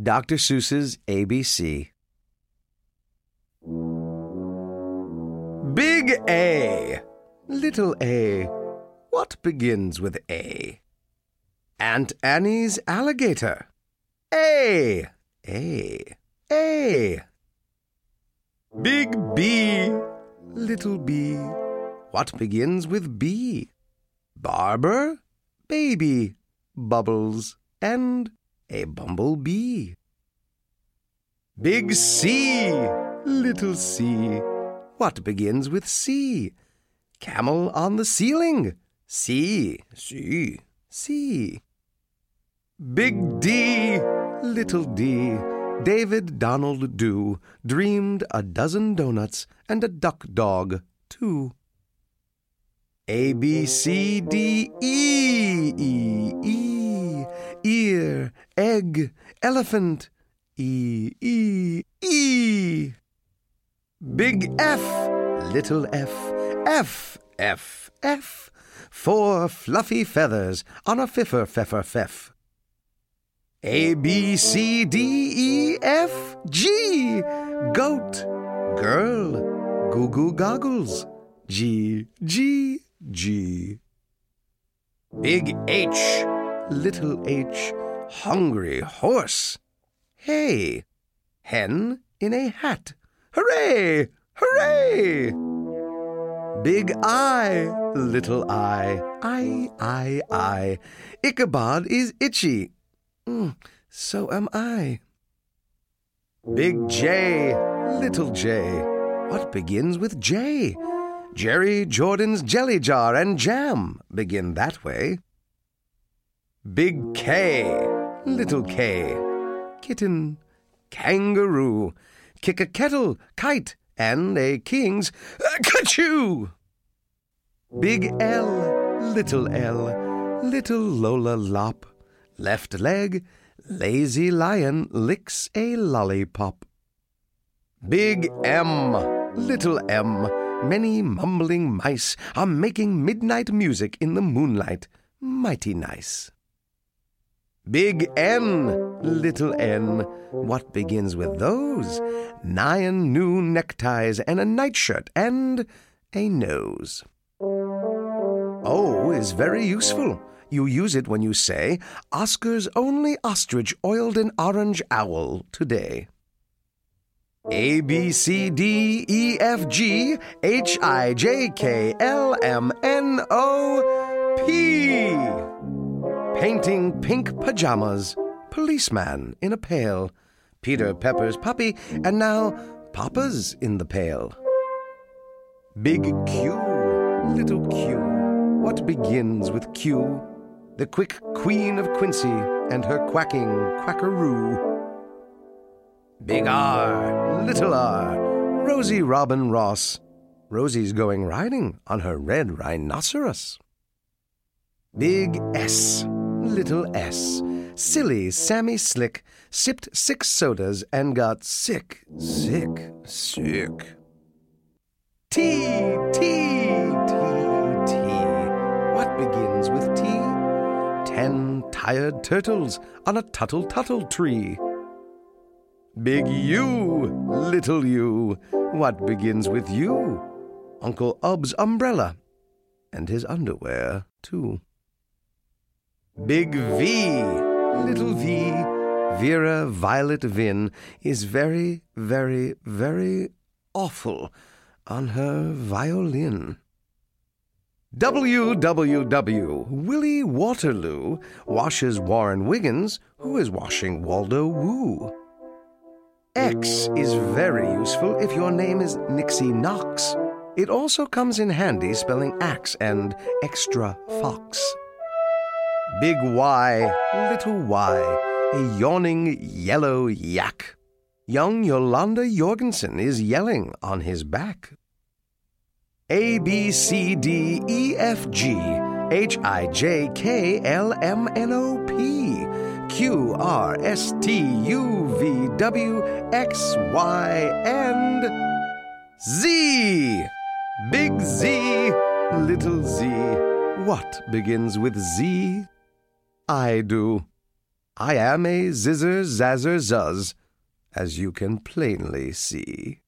Dr. Seuss's ABC. Big A, little a. What begins with A? Aunt Annie's alligator. A, A, A. Big B, little b. What begins with B? Barber, baby, bubbles, and a bumblebee. Big C, little c. What begins with C? Camel on the ceiling. C, C, C. Big D, little d. David Donald Doo dreamed a dozen donuts and a duck dog, too. A, B, C, D, E, E, E. Ear, egg, elephant. E, E, E. Big F, little f. F, F, F. Four fluffy feathers on a fiffer, feffer, feff. A, B, C, D, E, F, G. Goat, girl, goo goo goggles. G, G, G. Big H, little h, hungry horse. Hey, hen in a hat. Hooray! Hooray! Big I, little I, I, I, I. Ichabod is itchy. Mm, so am I. Big J, little J. What begins with J? Jerry Jordan's jelly jar and jam begin that way. Big K, little K. Kitten, kangaroo. Kick a kettle, kite, and a king's uh, kachoo. Big L, little L. Little Lola Lopp. Left leg, lazy lion licks a lollipop. Big M, little M, many mumbling mice are making midnight music in the moonlight. Mighty nice. Big N, little n, what begins with those? Nine new neckties and a nightshirt and a nose. O is very useful. You use it when you say, Oscar's only ostrich oiled an orange owl today. A, B, C, D, E, F, G, H, I, J, K, L, M, N, O, P. Painting pink pajamas, policeman in a pail, Peter Pepper's puppy, and now Papa's in the pail. Big Q, little Q, what begins with Q? the quick queen of Quincy and her quacking quackaroo. Big R, little R, Rosie Robin Ross. Rosie's going riding on her red rhinoceros. Big S, little S, silly Sammy Slick sipped six sodas and got sick, sick, sick. T, T, T, T. What begins with T? ten tired turtles on a tuttle tuttle tree. Big U, little U, what begins with you? Uncle Ubb's umbrella, and his underwear, too. Big V, little V, Vera Violet Vinn is very, very, very awful on her violin. WWW Willie Waterloo washes Warren Wiggins, who is washing Waldo Woo. X is very useful if your name is Nixie Knox. It also comes in handy spelling axe and extra fox. Big Y, little y, a yawning yellow yak. Young Yolanda Yorgenson is yelling on his back. A, B, C, D, E, F, G, H, I, J, K, L, M, N, O, P, Q, R, S, T, U, V, W, X, Y, and Z. Big Z, little z. What begins with Z? I do. I am a zizzer zazzer zuzz, as you can plainly see.